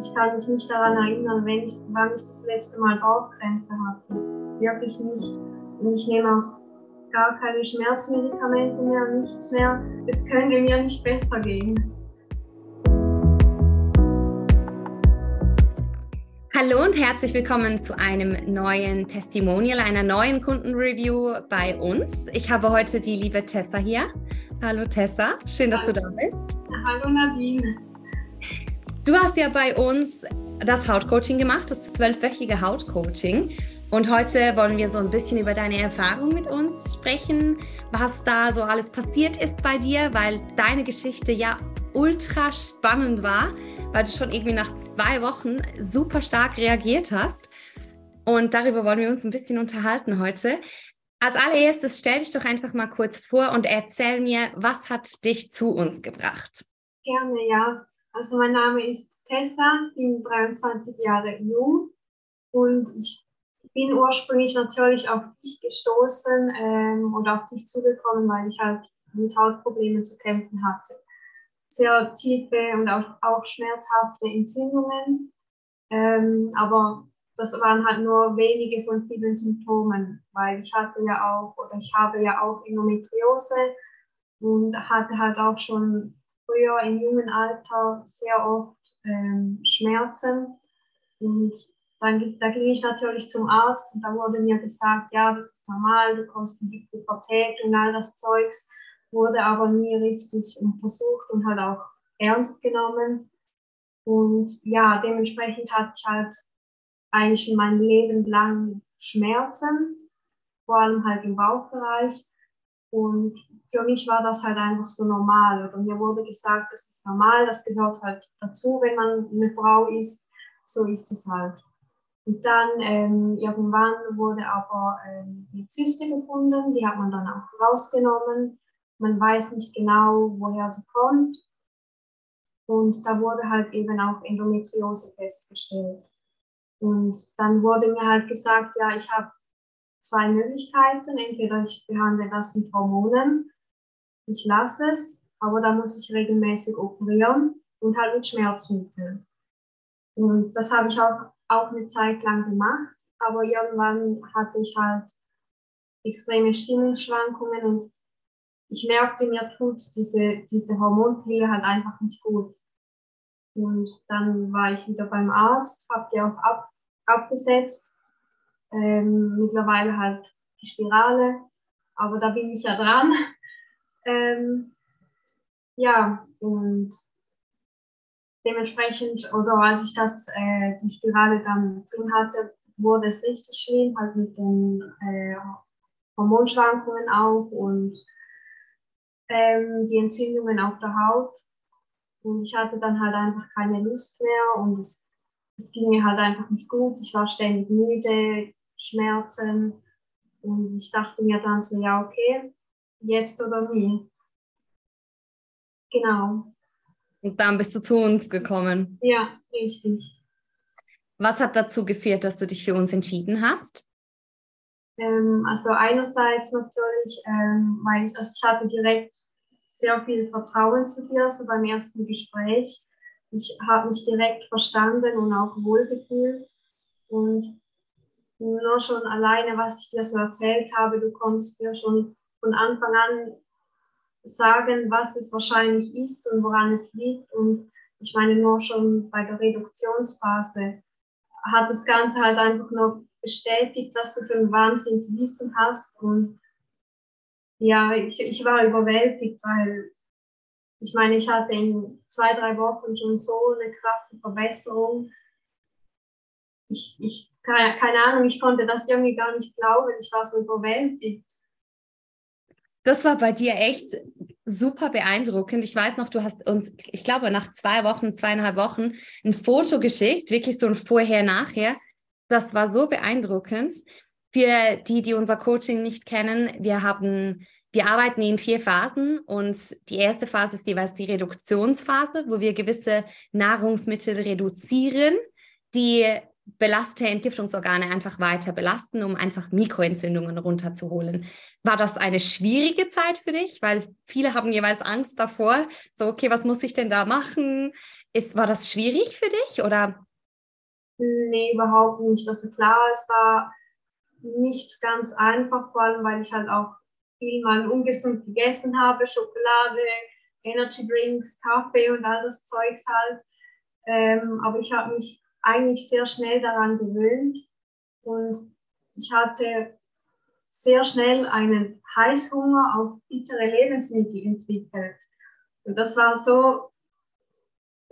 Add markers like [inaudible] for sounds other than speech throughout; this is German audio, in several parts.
ich kann mich nicht daran erinnern, wenn ich, wann ich das letzte Mal Bauchkrämpfe hatte. Wirklich nicht. Und ich nehme auch gar keine Schmerzmedikamente mehr, nichts mehr. Es könnte mir nicht besser gehen. Hallo und herzlich willkommen zu einem neuen Testimonial, einer neuen Kundenreview bei uns. Ich habe heute die liebe Tessa hier. Hallo Tessa, schön, dass Hallo. du da bist. Hallo Nadine. Du hast ja bei uns das Hautcoaching gemacht, das zwölfwöchige Hautcoaching. Und heute wollen wir so ein bisschen über deine Erfahrung mit uns sprechen, was da so alles passiert ist bei dir, weil deine Geschichte ja ultra spannend war, weil du schon irgendwie nach zwei Wochen super stark reagiert hast. Und darüber wollen wir uns ein bisschen unterhalten heute. Als allererstes stell dich doch einfach mal kurz vor und erzähl mir, was hat dich zu uns gebracht? Gerne, ja. Also mein Name ist Tessa, bin 23 Jahre jung und ich bin ursprünglich natürlich auf dich gestoßen ähm, und auf dich zugekommen, weil ich halt mit Hautproblemen zu kämpfen hatte. Sehr tiefe und auch, auch schmerzhafte Entzündungen, ähm, aber das waren halt nur wenige von vielen Symptomen, weil ich hatte ja auch oder ich habe ja auch Endometriose und hatte halt auch schon früher im jungen Alter sehr oft ähm, Schmerzen und dann da ging ich natürlich zum Arzt und da wurde mir gesagt, ja, das ist normal, du kommst in die Pubertät und all das Zeugs, wurde aber nie richtig untersucht und halt auch ernst genommen. Und ja, dementsprechend hatte ich halt eigentlich mein Leben lang Schmerzen, vor allem halt im Bauchbereich. Und für mich war das halt einfach so normal. Und mir wurde gesagt, das ist normal, das gehört halt dazu, wenn man eine Frau ist. So ist es halt. Und dann ähm, irgendwann wurde aber ähm, eine Zyste gefunden, die hat man dann auch rausgenommen. Man weiß nicht genau, woher die kommt. Und da wurde halt eben auch Endometriose festgestellt. Und dann wurde mir halt gesagt, ja, ich habe zwei Möglichkeiten. Entweder ich behandle das mit Hormonen, ich lasse es, aber da muss ich regelmäßig operieren und halt mit Schmerzmitteln. Und das habe ich auch, auch eine Zeit lang gemacht, aber irgendwann hatte ich halt extreme Stimmungsschwankungen und ich merkte, mir tut diese, diese Hormonpille halt einfach nicht gut. Und dann war ich wieder beim Arzt, habe die auch ab, abgesetzt. Ähm, mittlerweile halt die Spirale, aber da bin ich ja dran. [laughs] Ähm, ja, und dementsprechend, oder als ich das, äh, die Spirale dann drin hatte, wurde es richtig schlimm, halt mit den äh, Hormonschwankungen auch und ähm, die Entzündungen auf der Haut. Und ich hatte dann halt einfach keine Lust mehr und es, es ging mir halt einfach nicht gut. Ich war ständig müde, Schmerzen. Und ich dachte mir dann so, ja, okay, jetzt oder nie. Genau. Und dann bist du zu uns gekommen. Ja, richtig. Was hat dazu geführt, dass du dich für uns entschieden hast? Ähm, also einerseits natürlich, ähm, weil ich, also ich hatte direkt sehr viel Vertrauen zu dir, so beim ersten Gespräch. Ich habe mich direkt verstanden und auch wohlgefühlt. Und nur schon alleine, was ich dir so erzählt habe, du konntest mir schon von Anfang an sagen, was es wahrscheinlich ist und woran es liegt. Und ich meine, nur schon bei der Reduktionsphase hat das Ganze halt einfach nur bestätigt, was du für ein Wahnsinnswissen hast. Und ja, ich, ich war überwältigt, weil ich meine, ich hatte in zwei, drei Wochen schon so eine krasse Verbesserung. Ich, ich keine, keine Ahnung, ich konnte das irgendwie gar nicht glauben. Ich war so überwältigt. Das war bei dir echt super beeindruckend. Ich weiß noch, du hast uns, ich glaube, nach zwei Wochen, zweieinhalb Wochen ein Foto geschickt, wirklich so ein Vorher-Nachher. Das war so beeindruckend. Für die, die unser Coaching nicht kennen, wir haben, wir arbeiten in vier Phasen und die erste Phase ist jeweils die Reduktionsphase, wo wir gewisse Nahrungsmittel reduzieren, die belastete Entgiftungsorgane einfach weiter belasten, um einfach Mikroentzündungen runterzuholen. War das eine schwierige Zeit für dich? Weil viele haben jeweils Angst davor, so, okay, was muss ich denn da machen? Ist, war das schwierig für dich oder? Nee, überhaupt nicht. Also klar, es war nicht ganz einfach, vor allem weil ich halt auch viel mal ungesund gegessen habe, Schokolade, Energy Drinks, Kaffee und all das Zeugs halt. Ähm, aber ich habe mich eigentlich sehr schnell daran gewöhnt und ich hatte sehr schnell einen Heißhunger auf bittere Lebensmittel entwickelt. Und das war so,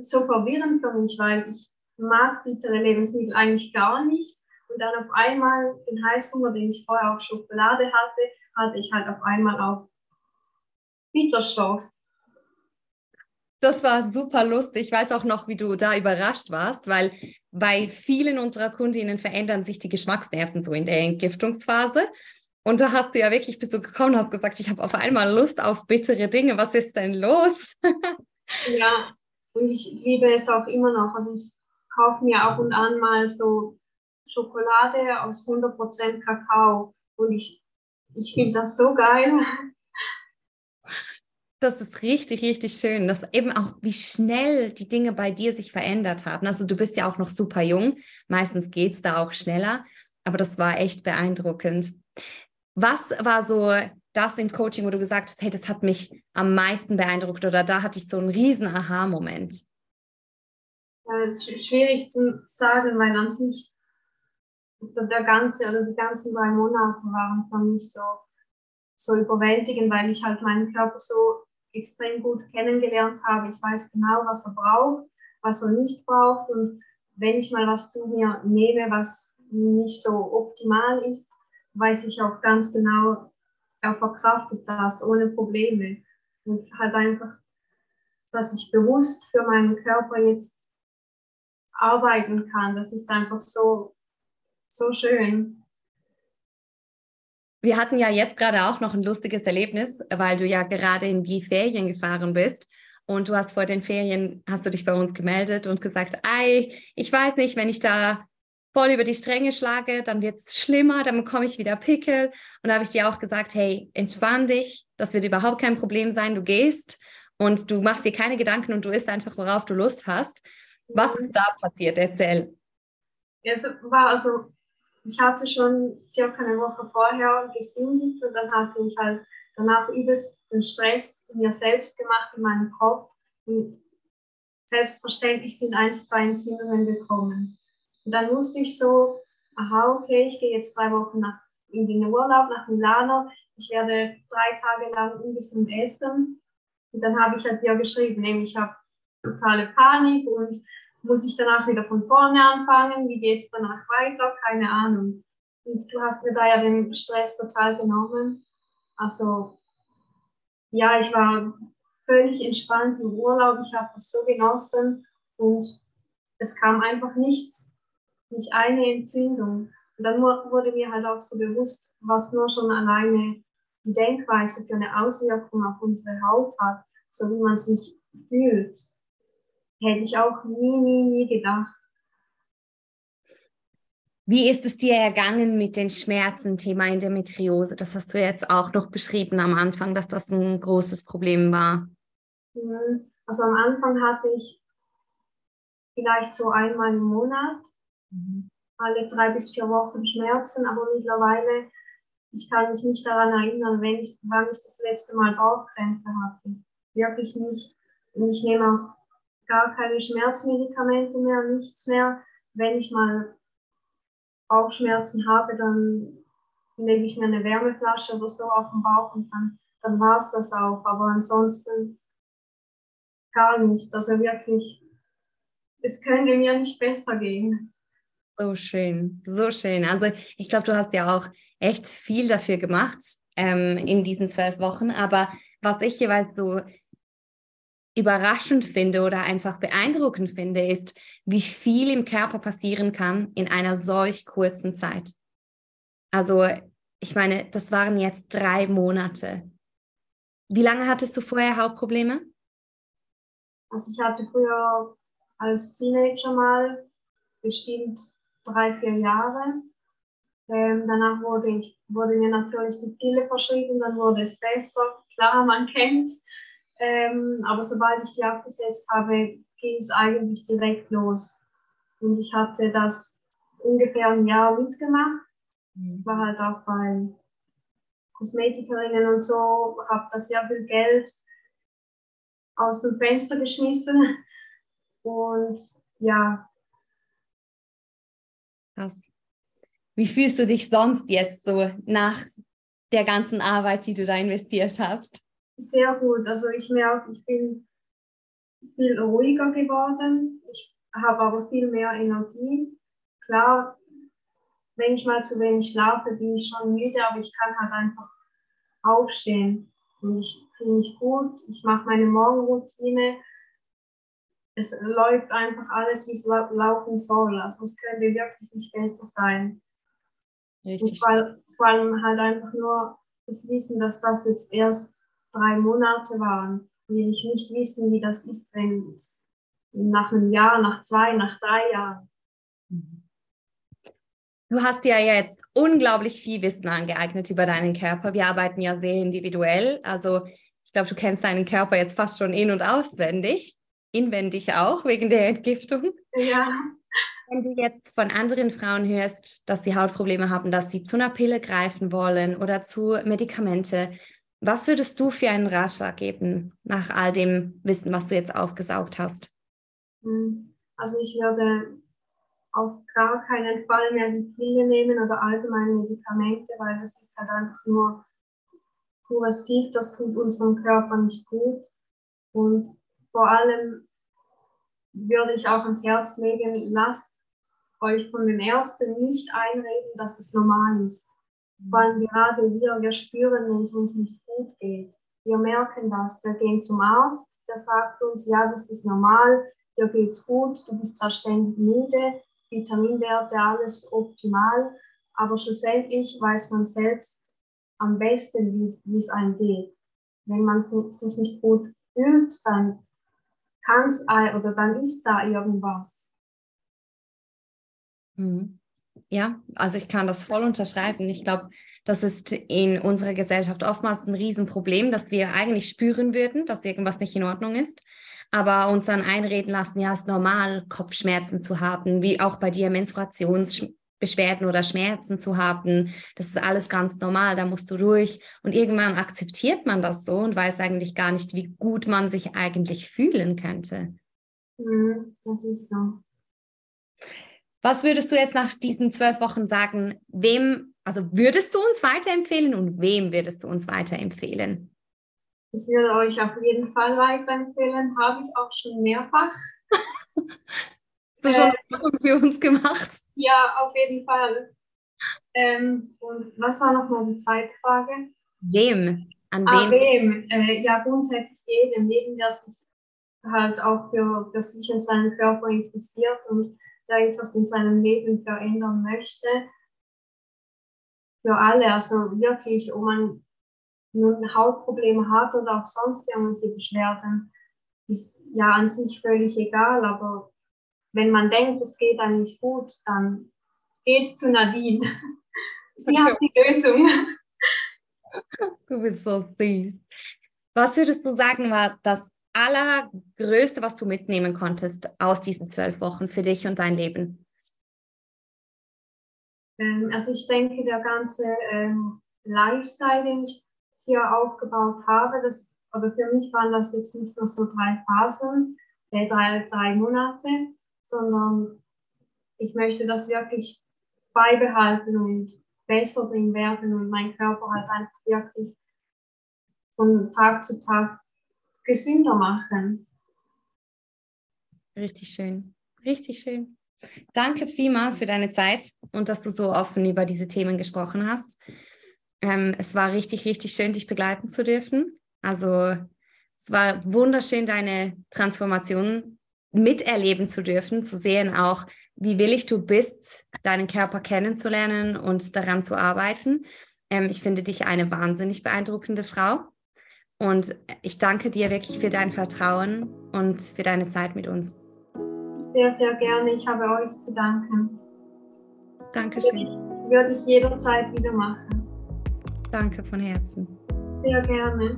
so verwirrend für mich, weil ich mag bittere Lebensmittel eigentlich gar nicht. Und dann auf einmal den Heißhunger, den ich vorher auf Schokolade hatte, hatte ich halt auf einmal auf Bitterstoff. Das war super lustig. Ich weiß auch noch, wie du da überrascht warst, weil bei vielen unserer Kundinnen verändern sich die Geschmacksnerven so in der Entgiftungsphase. Und da hast du ja wirklich, bist du gekommen hast gesagt, ich habe auf einmal Lust auf bittere Dinge. Was ist denn los? [laughs] ja, und ich liebe es auch immer noch. Also ich kaufe mir ab und an mal so Schokolade aus 100% Kakao und ich, ich finde das so geil. Das ist richtig, richtig schön, dass eben auch, wie schnell die Dinge bei dir sich verändert haben. Also du bist ja auch noch super jung, meistens geht es da auch schneller, aber das war echt beeindruckend. Was war so das im Coaching, wo du gesagt hast, hey, das hat mich am meisten beeindruckt oder da hatte ich so einen riesen Aha-Moment? Ja, ist schwierig zu sagen, weil an sich der ganze oder die ganzen drei Monate waren für mich so, so überwältigend, weil ich halt meinen Körper so extrem gut kennengelernt habe. Ich weiß genau, was er braucht, was er nicht braucht. Und wenn ich mal was zu mir nehme, was nicht so optimal ist, weiß ich auch ganz genau, er verkraftet das ohne Probleme. Und halt einfach, dass ich bewusst für meinen Körper jetzt arbeiten kann. Das ist einfach so, so schön. Wir hatten ja jetzt gerade auch noch ein lustiges Erlebnis, weil du ja gerade in die Ferien gefahren bist. Und du hast vor den Ferien, hast du dich bei uns gemeldet und gesagt, ei, ich weiß nicht, wenn ich da voll über die Stränge schlage, dann wird es schlimmer, dann bekomme ich wieder Pickel. Und da habe ich dir auch gesagt, hey, entspann dich, das wird überhaupt kein Problem sein, du gehst und du machst dir keine Gedanken und du isst einfach, worauf du Lust hast. Was ist da passiert? Erzähl. Es war also ich hatte schon circa eine Woche vorher gesündigt und dann hatte ich halt danach übelst den Stress mir selbst gemacht in meinem Kopf. Und selbstverständlich sind eins, zwei Entzündungen gekommen. Und dann wusste ich so, aha, okay, ich gehe jetzt drei Wochen nach, in den Urlaub nach Milano. Ich werde drei Tage lang ungesund essen. Und dann habe ich halt dir geschrieben, nämlich ich habe totale Panik und muss ich danach wieder von vorne anfangen? Wie geht es danach weiter? Keine Ahnung. Und du hast mir da ja den Stress total genommen. Also, ja, ich war völlig entspannt im Urlaub. Ich habe das so genossen und es kam einfach nichts, nicht eine Entzündung. Und dann wurde mir halt auch so bewusst, was nur schon alleine die Denkweise für eine Auswirkung auf unsere Haut hat, so wie man sich fühlt. Hätte ich auch nie, nie, nie gedacht. Wie ist es dir ergangen mit den Schmerzen, Thema Endometriose? Das hast du jetzt auch noch beschrieben am Anfang, dass das ein großes Problem war. Mhm. Also am Anfang hatte ich vielleicht so einmal im Monat, mhm. alle drei bis vier Wochen Schmerzen, aber mittlerweile, ich kann mich nicht daran erinnern, wenn ich, wann ich das letzte Mal Bauchkrämpfe hatte. Wirklich nicht. Und ich nehme auch gar keine Schmerzmedikamente mehr, nichts mehr. Wenn ich mal Bauchschmerzen habe, dann lege ich mir eine Wärmeflasche oder so auf den Bauch und dann, dann war es das auch. Aber ansonsten gar nicht. Also wirklich, es könnte mir nicht besser gehen. So schön, so schön. Also ich glaube, du hast ja auch echt viel dafür gemacht ähm, in diesen zwölf Wochen. Aber was ich jeweils so überraschend finde oder einfach beeindruckend finde, ist, wie viel im Körper passieren kann in einer solch kurzen Zeit. Also, ich meine, das waren jetzt drei Monate. Wie lange hattest du vorher Hautprobleme? Also ich hatte früher als Teenager mal bestimmt drei, vier Jahre. Ähm, danach wurde, ich, wurde mir natürlich die Pille verschrieben, dann wurde es besser. Klar, man kennt es. Ähm, aber sobald ich die abgesetzt habe, ging es eigentlich direkt los. Und ich hatte das ungefähr ein Jahr mitgemacht. Mhm. War halt auch bei Kosmetikerinnen und so, habe da sehr viel Geld aus dem Fenster geschmissen. Und ja. Krass. Wie fühlst du dich sonst jetzt so nach der ganzen Arbeit, die du da investiert hast? Sehr gut. Also ich merke, ich bin viel ruhiger geworden. Ich habe aber viel mehr Energie. Klar, wenn ich mal zu wenig schlafe, bin ich schon müde, aber ich kann halt einfach aufstehen. Und ich fühle mich gut. Ich mache meine Morgenroutine. Es läuft einfach alles, wie es laufen soll. Also es könnte wirklich nicht besser sein. Richtig. Und vor allem halt einfach nur das Wissen, dass das jetzt erst drei Monate waren, will ich nicht wissen, wie das ist, wenn es nach einem Jahr, nach zwei, nach drei Jahren. Du hast ja jetzt unglaublich viel Wissen angeeignet über deinen Körper. Wir arbeiten ja sehr individuell. Also ich glaube, du kennst deinen Körper jetzt fast schon in- und auswendig. Inwendig auch, wegen der Entgiftung. Ja. Wenn du jetzt von anderen Frauen hörst, dass sie Hautprobleme haben, dass sie zu einer Pille greifen wollen oder zu Medikamente, was würdest du für einen Ratschlag geben nach all dem Wissen, was du jetzt aufgesaugt hast? Hm, also ich würde auf gar keinen Fall mehr die Pille nehmen oder allgemeine Medikamente, weil das ist halt einfach nur pures Gift, das tut unserem Körper nicht gut. Und vor allem würde ich auch ans Herz legen, lasst euch von den Ärzten nicht einreden, dass es normal ist. Weil gerade wir, wir spüren, wenn es uns nicht gut geht. Wir merken das. Wir gehen zum Arzt, der sagt uns, ja, das ist normal, dir geht's gut, du bist zwar ständig müde, Vitaminwerte, alles optimal, aber schlussendlich weiß man selbst am besten, wie es einem geht. Wenn man sich nicht gut fühlt, dann kann es oder dann ist da irgendwas. Mhm. Ja, also ich kann das voll unterschreiben. Ich glaube, das ist in unserer Gesellschaft oftmals ein Riesenproblem, dass wir eigentlich spüren würden, dass irgendwas nicht in Ordnung ist, aber uns dann einreden lassen, ja, es ist normal, Kopfschmerzen zu haben, wie auch bei dir Menstruationsbeschwerden oder Schmerzen zu haben. Das ist alles ganz normal, da musst du durch. Und irgendwann akzeptiert man das so und weiß eigentlich gar nicht, wie gut man sich eigentlich fühlen könnte. Mhm, das ist so. Was würdest du jetzt nach diesen zwölf Wochen sagen? Wem, also würdest du uns weiterempfehlen und wem würdest du uns weiterempfehlen? Ich würde euch auf jeden Fall weiterempfehlen, habe ich auch schon mehrfach. [laughs] Du schon äh, für uns gemacht? Ja, auf jeden Fall. Ähm, und was war nochmal die zweite Frage? Wem? An ah, wem? Äh, ja, grundsätzlich jedem, jedem, der sich halt auch für, für sich und seinen Körper interessiert und der etwas in seinem Leben verändern möchte. Für alle, also wirklich, ob man nun Hautprobleme hat oder auch sonst irgendwelche Beschwerden, ist ja an sich völlig egal, aber wenn man denkt, es geht einem nicht gut, dann geht zu Nadine. [laughs] Sie hat die Lösung. [laughs] Du bist so süß. Was würdest du sagen, war das Allergrößte, was du mitnehmen konntest aus diesen zwölf Wochen für dich und dein Leben? Ähm, also ich denke, der ganze ähm, Lifestyle, den ich hier aufgebaut habe, das, oder für mich waren das jetzt nicht nur so drei Phasen, äh, drei, drei Monate, sondern ich möchte das wirklich beibehalten und besser drin werden und mein Körper halt einfach wirklich von Tag zu Tag gesünder machen. Richtig schön, richtig schön. Danke vielmals für deine Zeit und dass du so offen über diese Themen gesprochen hast. Ähm, es war richtig, richtig schön, dich begleiten zu dürfen. Also es war wunderschön, deine Transformation miterleben zu dürfen, zu sehen auch, wie willig du bist, deinen Körper kennenzulernen und daran zu arbeiten. Ähm, ich finde dich eine wahnsinnig beeindruckende Frau. Und ich danke dir wirklich für dein Vertrauen und für deine Zeit mit uns. Sehr, sehr gerne. Ich habe euch zu danken. Dankeschön. Würde ich, würde ich jederzeit wieder machen. Danke von Herzen. Sehr gerne.